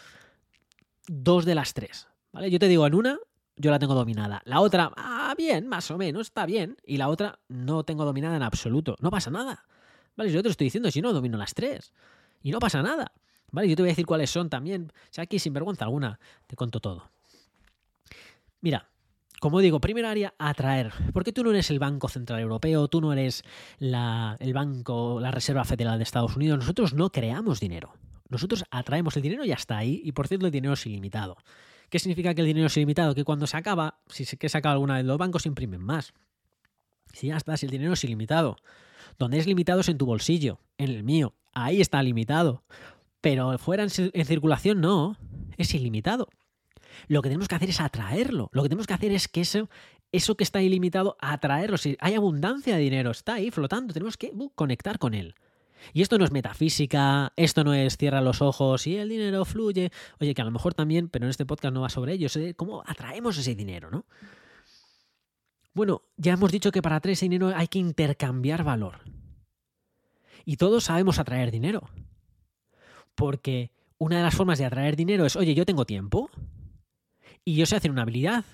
dos de las tres. ¿Vale? Yo te digo, en una yo la tengo dominada. La otra, ah, bien, más o menos, está bien. Y la otra no tengo dominada en absoluto. No pasa nada. ¿Vale? Yo te lo estoy diciendo, si no, domino las tres. Y no pasa nada. ¿Vale? Yo te voy a decir cuáles son también. O sea, aquí sin vergüenza alguna, te conto todo. Mira, como digo, primera área, atraer. Porque tú no eres el Banco Central Europeo, tú no eres la, el Banco, la Reserva Federal de Estados Unidos. Nosotros no creamos dinero. Nosotros atraemos el dinero y ya está ahí. Y por cierto, el dinero es ilimitado. ¿Qué significa que el dinero es ilimitado? Que cuando se acaba, si se que saca alguna vez, los bancos imprimen más. Si ya está, si el dinero es ilimitado. Donde es limitado es en tu bolsillo, en el mío. Ahí está limitado. Pero fuera en, circulación no, es ilimitado. Lo que tenemos que hacer es atraerlo. Lo que tenemos que hacer es que eso, eso que está ilimitado, atraerlo. Si hay abundancia de dinero, está ahí flotando, tenemos que uh, conectar con él. Y esto no es metafísica, esto no es cierra los ojos y el dinero fluye. Oye, que a lo mejor también, pero en este podcast no va sobre ello, es cómo atraemos ese dinero, ¿no? Bueno, ya hemos dicho que para atraer ese dinero hay que intercambiar valor. Y todos sabemos atraer dinero. Porque una de las formas de atraer dinero es, oye, yo tengo tiempo y yo sé hacer una habilidad.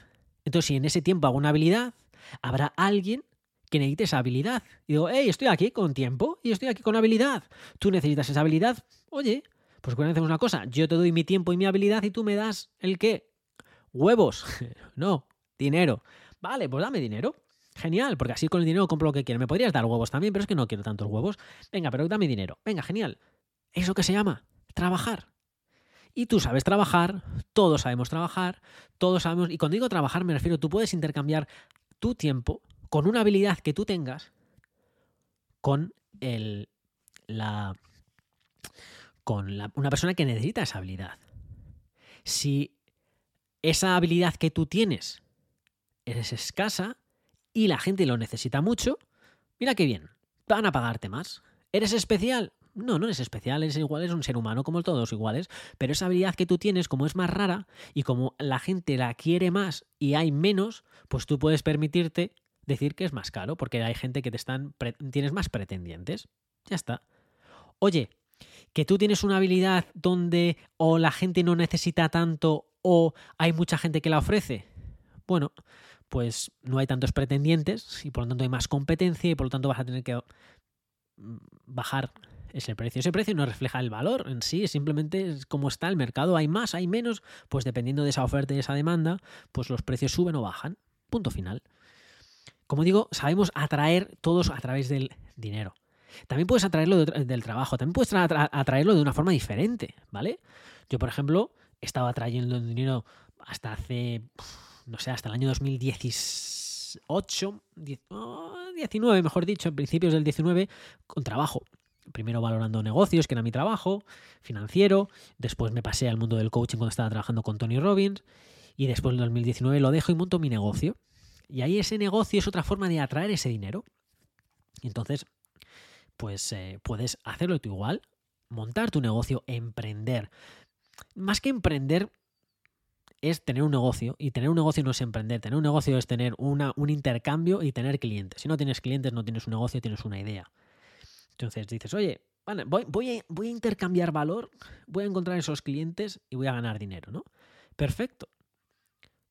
Entonces, si en ese tiempo hago una habilidad, habrá alguien que necesite habilidad. Y digo, hey, estoy aquí con tiempo y estoy aquí con habilidad. Tú necesitas esa habilidad. Oye, pues cuando hacemos una cosa, yo te doy mi tiempo y mi habilidad y tú me das el qué? Huevos. no, dinero. Vale, pues dame dinero. Genial, porque así con el dinero compro lo que quiero. Me podrías dar huevos también, pero es que no quiero tantos huevos. Venga, pero dame dinero. Venga, genial. ¿Eso qué se llama? Trabajar. Y tú sabes trabajar, todos sabemos trabajar, todos sabemos, y cuando digo trabajar me refiero, tú puedes intercambiar tu tiempo con una habilidad que tú tengas, con el, la, con la, una persona que necesita esa habilidad. Si esa habilidad que tú tienes eres escasa y la gente lo necesita mucho, mira qué bien, van a pagarte más. ¿Eres especial? No, no eres especial, eres igual, eres un ser humano como todos iguales, pero esa habilidad que tú tienes, como es más rara y como la gente la quiere más y hay menos, pues tú puedes permitirte decir que es más caro, porque hay gente que te están tienes más pretendientes. Ya está. Oye, que tú tienes una habilidad donde o la gente no necesita tanto o hay mucha gente que la ofrece. Bueno, pues no hay tantos pretendientes y por lo tanto hay más competencia y por lo tanto vas a tener que mm, bajar ese precio. Ese precio no refleja el valor en sí, simplemente es como está el mercado. Hay más, hay menos, pues dependiendo de esa oferta y esa demanda, pues los precios suben o bajan. Punto final. Como digo, sabemos atraer todos a través del dinero. También puedes atraerlo del trabajo, también puedes atraerlo de una forma diferente, ¿vale? Yo, por ejemplo, estaba atrayendo dinero hasta hace, no sé, hasta el año 2018, 19, mejor dicho, en principios del 19, con trabajo. Primero valorando negocios, que era mi trabajo, financiero, después me pasé al mundo del coaching cuando estaba trabajando con Tony Robbins, y después en 2019 lo dejo y monto mi negocio. Y ahí ese negocio es otra forma de atraer ese dinero. Entonces, pues eh, puedes hacerlo tú igual, montar tu negocio, emprender. Más que emprender, es tener un negocio y tener un negocio no es emprender, tener un negocio es tener una, un intercambio y tener clientes. Si no tienes clientes, no tienes un negocio, tienes una idea. Entonces dices, oye, voy, voy, a, voy a intercambiar valor, voy a encontrar esos clientes y voy a ganar dinero, ¿no? Perfecto.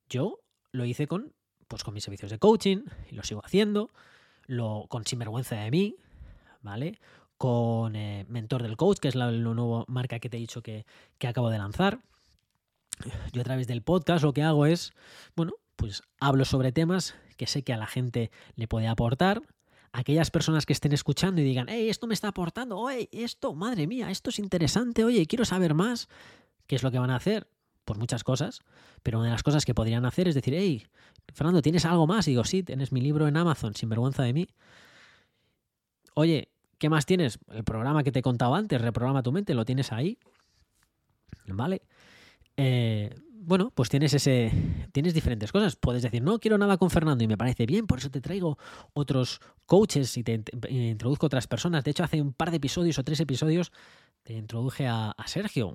Yo lo hice con, pues, con mis servicios de coaching y lo sigo haciendo, lo, con Sinvergüenza de mí, ¿vale? Con eh, Mentor del Coach, que es la, nueva marca que te he dicho que, que acabo de lanzar. Yo a través del podcast lo que hago es, bueno, pues hablo sobre temas que sé que a la gente le puede aportar, aquellas personas que estén escuchando y digan, hey, esto me está aportando, oye, esto, madre mía, esto es interesante, oye, quiero saber más, ¿qué es lo que van a hacer? Pues muchas cosas, pero una de las cosas que podrían hacer es decir, hey, Fernando, ¿tienes algo más? Y digo, sí, tienes mi libro en Amazon, sin vergüenza de mí. Oye, ¿qué más tienes? El programa que te he contado antes, Reprograma tu mente, lo tienes ahí. ¿Vale? Eh, bueno, pues tienes ese. Tienes diferentes cosas. Puedes decir, no quiero nada con Fernando y me parece bien, por eso te traigo otros coaches y te, introduzco otras personas. De hecho, hace un par de episodios o tres episodios te introduje a, Sergio,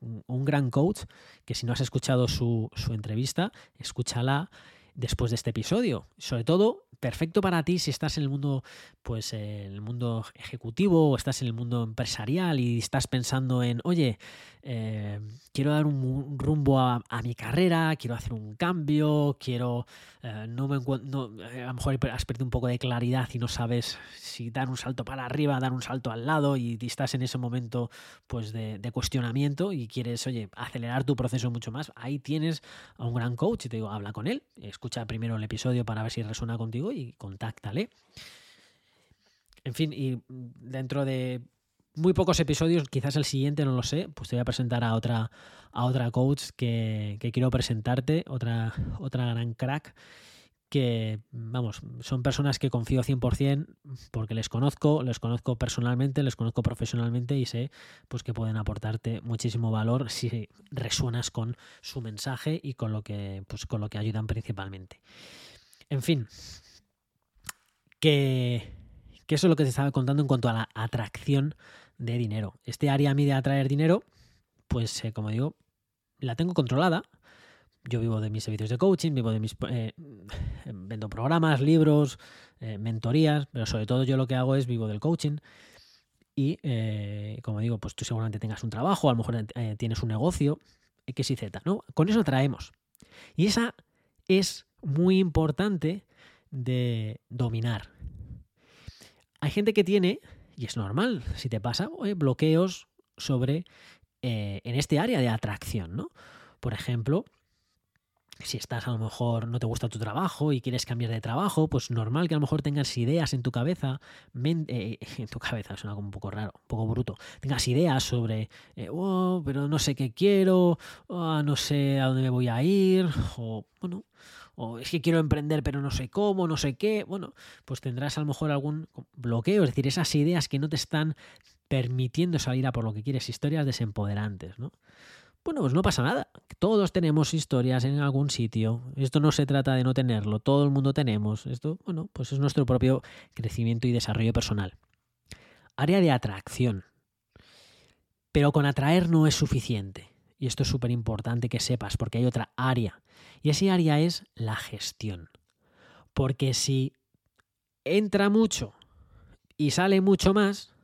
un, gran coach, que si no has escuchado su, su entrevista, escúchala después de este episodio. Sobre todo, perfecto para ti si estás en el mundo, pues en el mundo ejecutivo o estás en el mundo empresarial y estás pensando en, oye, eh, quiero dar un, rumbo a, mi carrera, quiero hacer un cambio, quiero, eh, no me eh, a lo mejor has perdido un poco de claridad y no sabes si dar un salto para arriba, dar un salto al lado y, estás en ese momento pues de, de, cuestionamiento y quieres, oye, acelerar tu proceso mucho más, ahí tienes a un gran coach y te digo, habla con él, escucha primero el episodio para ver si resuena contigo y contáctale. En fin, y dentro de muy pocos episodios, quizás el siguiente, no lo sé, pues te voy a presentar a otra, a otra coach que, quiero presentarte, otra, otra gran crack, que, vamos, son personas que confío 100% porque les conozco, les conozco personalmente, les conozco profesionalmente y sé pues que pueden aportarte muchísimo valor si resuenas con su mensaje y con lo que, pues, con lo que ayudan principalmente. En fin, que, eso es lo que te estaba contando en cuanto a la atracción de dinero. Este área a mí de atraer dinero, pues eh, como digo, la tengo controlada. Yo vivo de mis servicios de coaching, vivo de mis... Eh, vendo programas, libros, eh, mentorías, pero sobre todo yo lo que hago es vivo del coaching. Y como digo, pues tú seguramente tengas un trabajo, a lo mejor tienes un negocio, X y Z, ¿no? Con eso atraemos. Y esa es muy importante de dominar. Hay gente que tiene y es normal, si te pasa, bloqueos sobre eh, en este área de atracción, ¿no? Por ejemplo, si estás a lo mejor no te gusta tu trabajo y quieres cambiar de trabajo, pues normal que a lo mejor tengas ideas en tu cabeza, eh, en tu cabeza suena como un poco raro, un poco bruto, tengas ideas sobre, eh, oh, pero no sé qué quiero, oh, no sé a dónde me voy a ir, o bueno, o es que quiero emprender pero no sé cómo, no sé qué, bueno, pues tendrás a lo mejor algún bloqueo, es decir, esas ideas que no te están permitiendo salir a por lo que quieres, historias desempoderantes, ¿no? Bueno, pues no pasa nada. Todos tenemos historias en algún sitio. Esto no se trata de no tenerlo, todo el mundo tenemos. Esto, bueno, pues es nuestro propio crecimiento y desarrollo personal. Área de atracción. Pero con atraer no es suficiente. Y esto es súper importante que sepas porque hay otra área. Y esa área es la gestión. Porque si entra mucho y sale mucho más,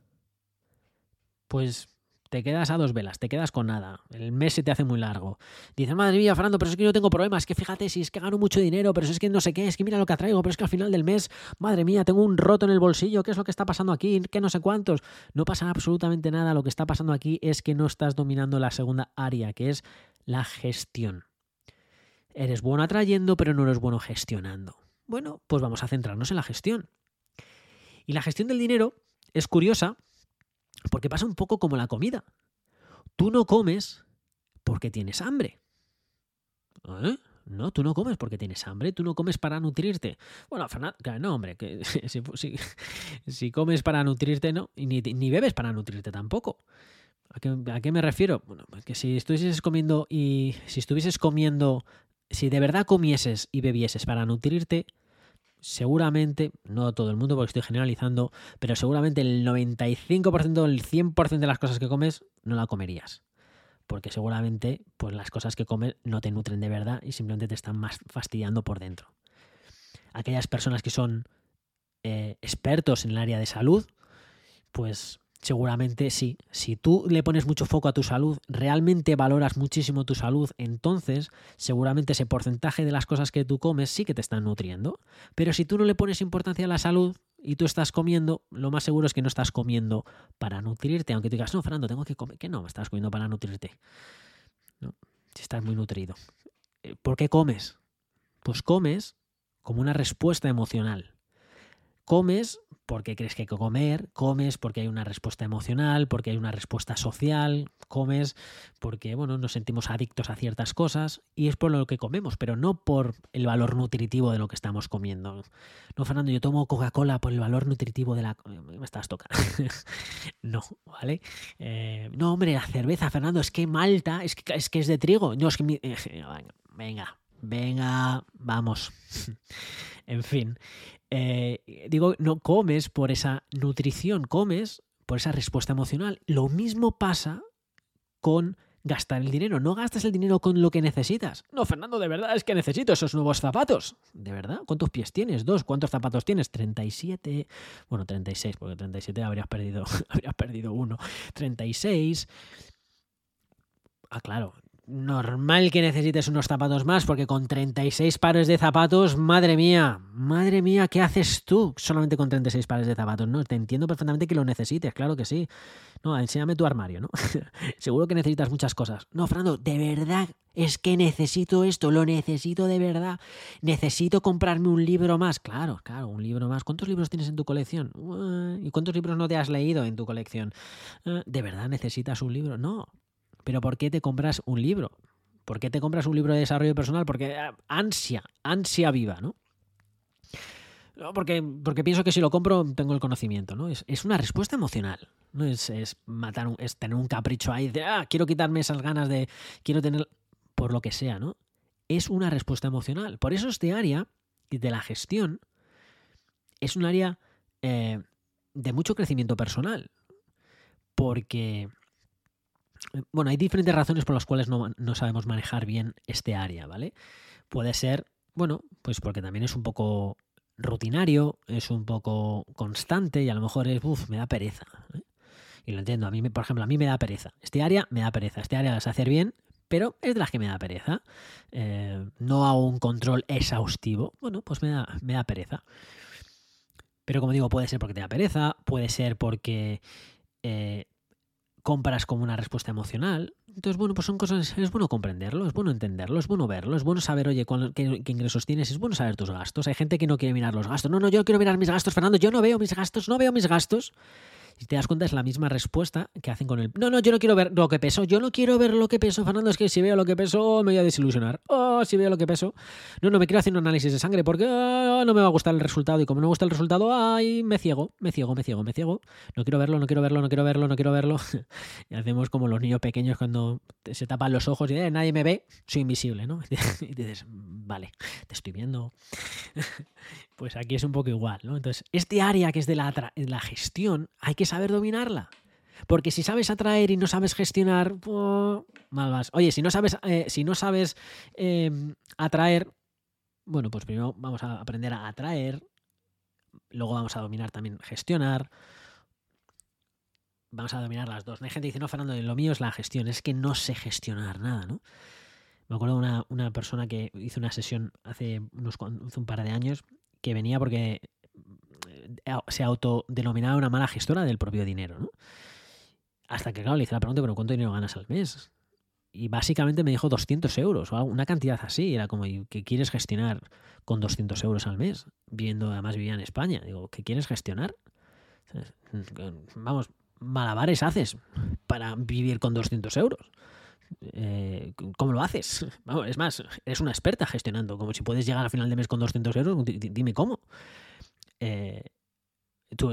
pues te quedas a dos velas, te quedas con nada. El mes se te hace muy largo. Dices, madre mía, Fernando, pero es que yo tengo problemas, es que fíjate, si es que gano mucho dinero, pero es que no sé qué, es que mira lo que atraigo, pero es que al final del mes, madre mía, tengo un roto en el bolsillo, ¿qué es lo que está pasando aquí? ¿Qué no sé cuántos? No pasa absolutamente nada, lo que está pasando aquí es que no estás dominando la segunda área, que es la gestión. Eres bueno atrayendo, pero no eres bueno gestionando. Bueno, pues vamos a centrarnos en la gestión. Y la gestión del dinero es curiosa porque pasa un poco como la comida. Tú no comes porque tienes hambre. ¿Eh? No, tú no comes porque tienes hambre, tú no comes para nutrirte. Bueno, no, hombre, que si, comes para nutrirte, no, y ni, bebes para nutrirte tampoco. ¿A qué, ¿A qué, me refiero? Bueno, que si estuvieses comiendo y si estuvieses comiendo, si de verdad comieses y bebieses para nutrirte, seguramente, no todo el mundo porque estoy generalizando, pero seguramente el 95%, el 100% de las cosas que comes no la comerías. porque seguramente pues, las cosas que comes no te nutren de verdad y simplemente te están más fastidiando por dentro. Aquellas personas que son eh, expertos en el área de salud, pues Seguramente sí. Si tú le pones mucho foco a tu salud, realmente valoras muchísimo tu salud, entonces seguramente ese porcentaje de las cosas que tú comes sí que te están nutriendo. Pero si tú no le pones importancia a la salud y tú estás comiendo, lo más seguro es que no estás comiendo para nutrirte. Aunque tú digas, no, Fernando, tengo que comer. Que no, estás comiendo para nutrirte. Si estás muy nutrido. Eh, ¿Por qué comes? Pues comes como una respuesta emocional. Comes porque crees que hay que comer, comes porque hay una respuesta emocional, porque hay una respuesta social, comes porque bueno, nos sentimos adictos a ciertas cosas y es por lo que comemos, pero no por el valor nutritivo de lo que estamos comiendo. No, Fernando, yo tomo Coca-Cola por el valor nutritivo de la... Me estás tocando. no, ¿vale? Eh, no, hombre, la cerveza, Fernando, es que Malta, es que es, que es de trigo. No, es que... venga, venga, vamos. en fin, eh, digo, no comes por esa nutrición, comes por esa respuesta emocional. Lo mismo pasa con gastar el dinero. No gastas el dinero con lo que necesitas. No, Fernando, de verdad es que necesito esos nuevos zapatos. ¿De verdad? ¿Cuántos pies tienes? ¿Dos? ¿Cuántos zapatos tienes? 37. Bueno, 36, porque 37 habrías perdido, habrías perdido uno. 36. Ah, claro, normal que necesites unos zapatos más, porque con 36 pares de zapatos, madre mía, madre mía, ¿qué haces tú solamente con 36 pares de zapatos? No, te entiendo perfectamente que lo necesites, claro que sí. No, enséñame tu armario, ¿no? Seguro que necesitas muchas cosas. No, Fernando, de verdad, es que necesito esto, lo necesito de verdad. Necesito comprarme un libro más. Claro, claro, un libro más. ¿Cuántos libros tienes en tu colección? ¿Y cuántos libros no te has leído en tu colección? Ah, ¿De verdad necesitas un libro? No, pero ¿por qué te compras un libro? ¿Por qué te compras un libro de desarrollo personal? Porque ah, ansia, ansia viva, ¿no? porque, porque pienso que si lo compro tengo el conocimiento, ¿no? Es, una respuesta emocional, ¿no? Es, matar es tener un capricho ahí de, ah, quiero quitarme esas ganas de, quiero tener, por lo que sea, ¿no? Es una respuesta emocional. Por eso este área de la gestión es un área eh, de mucho crecimiento personal. Porque bueno, hay diferentes razones por las cuales no, sabemos manejar bien este área, ¿vale? Puede ser, bueno, pues porque también es un poco rutinario, es un poco constante y a lo mejor es, uff, me da pereza. ¿eh? Y lo entiendo, a mí, por ejemplo, a mí me da pereza. Este área me da pereza, este área la sé hacer bien, pero es de las que me da pereza. Eh, no hago un control exhaustivo, bueno, pues me da, me da pereza. Pero como digo, puede ser porque te da pereza, puede ser porque eh, compras como una respuesta emocional. Entonces, bueno, pues son cosas, es bueno comprenderlo, es bueno entenderlo, es bueno verlo, es bueno saber, oye, qué, qué, ingresos tienes, es bueno saber tus gastos. Hay gente que no quiere mirar los gastos. No, no, yo quiero mirar mis gastos, Fernando, yo no veo mis gastos, no veo mis gastos si te das cuenta, es la misma respuesta que hacen con el. No, no, yo no quiero ver lo que peso. Yo no quiero ver lo que peso, Fernando. Es que si veo lo que peso, me voy a desilusionar. Oh, si veo lo que peso. No, no me quiero hacer un análisis de sangre porque oh, no me va a gustar el resultado. Y como no me gusta el resultado, ay, me ciego, me ciego, me ciego, me ciego. No quiero verlo, no quiero verlo, no quiero verlo, no quiero verlo. y hacemos como los niños pequeños cuando se tapan los ojos y eh, nadie me ve, soy invisible, ¿no? y dices, vale, te estoy viendo. Pues aquí es un poco igual, ¿no? Entonces, este área que es de la, la gestión, hay que saber dominarla. Porque si sabes atraer y no sabes gestionar, mal vas. Oye, si no sabes, eh, si no sabes em, atraer, bueno, pues primero vamos a aprender a atraer, luego vamos a dominar también gestionar. Vamos a dominar las dos. Hay gente que dice, no, Fernando, lo mío es la gestión, es que no sé gestionar nada, ¿no? Me acuerdo de una, persona que hizo una sesión hace, unos, hace un par de años que venía porque eh, se autodenominaba una mala gestora del propio dinero, ¿no? Hasta que, claro, le hice la pregunta, pero ¿cuánto dinero ganas al mes? Y básicamente me dijo 200 euros, o una cantidad así. Era como, ¿qué quieres gestionar con 200 euros al mes? Viendo, además vivía en España. Digo, ¿qué quieres gestionar? Vamos, malabares haces para vivir con 200 euros. Eh, ¿Cómo lo haces? es más, eres una experta gestionando. Como si puedes llegar al final de mes con 200 euros, dime cómo. Eh,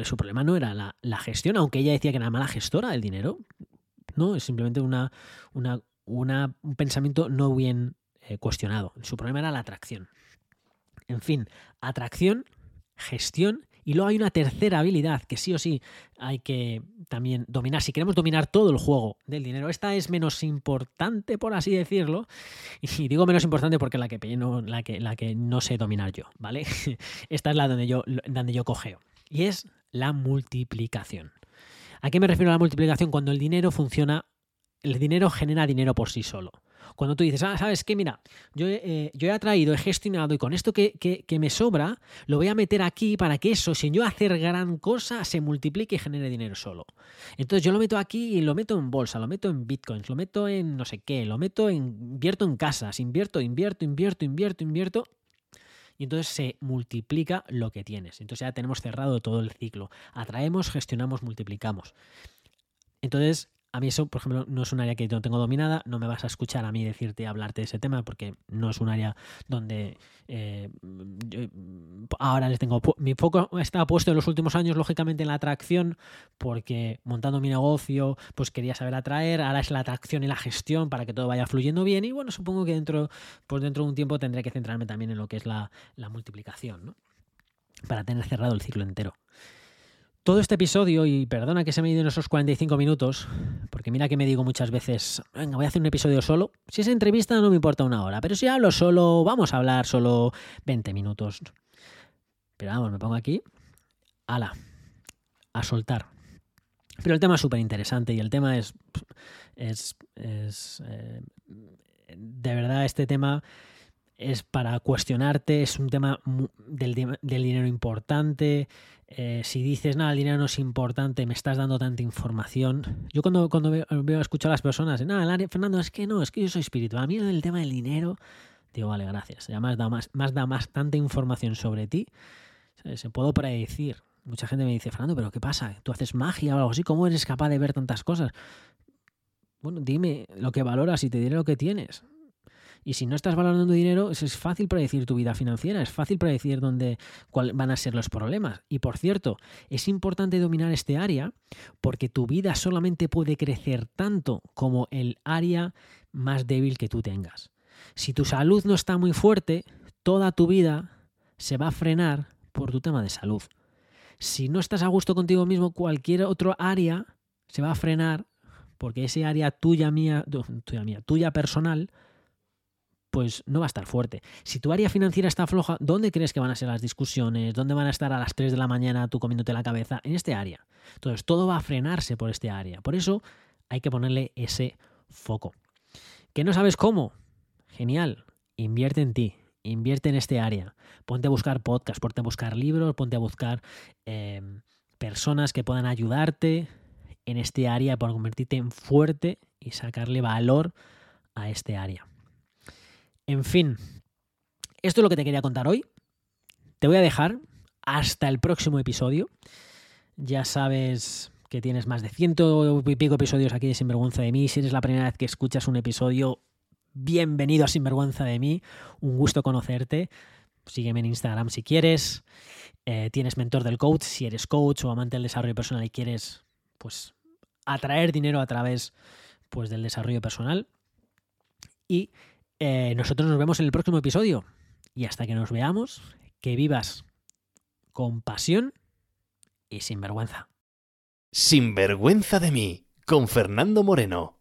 su problema no era la, gestión, aunque ella decía que era mala gestora del dinero. No, es simplemente una, un pensamiento no bien eh, cuestionado. Su problema era la atracción. En fin, atracción, gestión Y luego hay una tercera habilidad que sí o sí hay que también dominar. Si queremos dominar todo el juego del dinero, esta es menos importante, por así decirlo. Y digo menos importante porque la que, no, la que, la que no sé dominar yo, ¿vale? Esta es la donde yo, donde yo cogeo. Y es la multiplicación. ¿A qué me refiero a la multiplicación? Cuando el dinero funciona, el dinero genera dinero por sí solo. Cuando tú dices, ah, ¿sabes qué? Mira, yo, eh, yo he atraído, he gestionado y con esto que, que, me sobra, lo voy a meter aquí para que eso, sin yo hacer gran cosa, se multiplique y genere dinero solo. Entonces yo lo meto aquí y lo meto en bolsa, lo meto en bitcoins, lo meto en no sé qué, lo meto en, invierto en casas, invierto, invierto, invierto, invierto, invierto. Y entonces se multiplica lo que tienes. Entonces ya tenemos cerrado todo el ciclo. Atraemos, gestionamos, multiplicamos. Entonces, a mí eso, por ejemplo, no es un área que yo no tengo dominada, no me vas a escuchar a mí decirte, hablarte de ese tema, porque no es un área donde eh, ahora les tengo... Mi foco está puesto en los últimos años, lógicamente, en la atracción, porque montando mi negocio, pues quería saber atraer, ahora es la atracción y la gestión para que todo vaya fluyendo bien, y bueno, supongo que dentro, pues dentro de un tiempo tendré que centrarme también en lo que es la, la multiplicación, ¿no? Para tener cerrado el ciclo entero. Todo este episodio, y perdona que se me ido esos 45 minutos, porque mira que me digo muchas veces, venga, voy a hacer un episodio solo. Si es entrevista no me importa una hora, pero si hablo solo, vamos a hablar solo 20 minutos. Pero vamos, me pongo aquí. Ala, a soltar. Pero el tema es súper interesante y el tema es. es, es eh, de verdad, este tema es para cuestionarte, es un tema del, del dinero importante. Eh, si dices, nada, el dinero no es importante, me estás dando tanta información. Yo cuando, cuando veo, veo escuchar a las personas, nada, Fernando, es que no, es que yo soy espiritual. A mí el tema del dinero, digo, vale, gracias. Ya más da más, más, da más tanta información sobre ti. Se puedo predecir. Mucha gente me dice, Fernando, pero ¿qué pasa? ¿Tú haces magia o algo así? ¿Cómo eres capaz de ver tantas cosas? Bueno, dime lo que valoras y te diré lo que tienes. Y si no estás valorando dinero, es fácil predecir tu vida financiera, es fácil predecir dónde cuáles van a ser los problemas. Y por cierto, es importante dominar este área porque tu vida solamente puede crecer tanto como el área más débil que tú tengas. Si tu salud no está muy fuerte, toda tu vida se va a frenar por tu tema de salud. Si no estás a gusto contigo mismo, cualquier otro área se va a frenar porque ese área tuya mía, tuya mía, tuya personal pues no va a estar fuerte. Si tu área financiera está floja, ¿dónde crees que van a ser las discusiones? ¿Dónde van a estar a las 3 de la mañana tú comiéndote la cabeza? En este área. Entonces, todo va a frenarse por este área. Por eso hay que ponerle ese foco. ¿Que no sabes cómo? Genial. Invierte en ti. Invierte en este área. Ponte a buscar podcasts, ponte a buscar libros, ponte a buscar em, personas que puedan ayudarte en este área para convertirte en fuerte y sacarle valor a este área. En fin, esto es lo que te quería contar hoy. Te voy a dejar hasta el próximo episodio. Ya sabes que tienes más de ciento y pico episodios aquí de Sinvergüenza de mí. Si eres la primera vez que escuchas un episodio, bienvenido a Sinvergüenza de mí. Un gusto conocerte. Sígueme en Instagram si quieres. Eh, tienes mentor del coach, si eres coach o amante del desarrollo personal y quieres, pues, atraer dinero a través, pues, del desarrollo personal. Y eh, nosotros nos vemos en el próximo episodio. Y hasta que nos veamos, que vivas con pasión y sin vergüenza. Sin vergüenza de mí, con Fernando Moreno.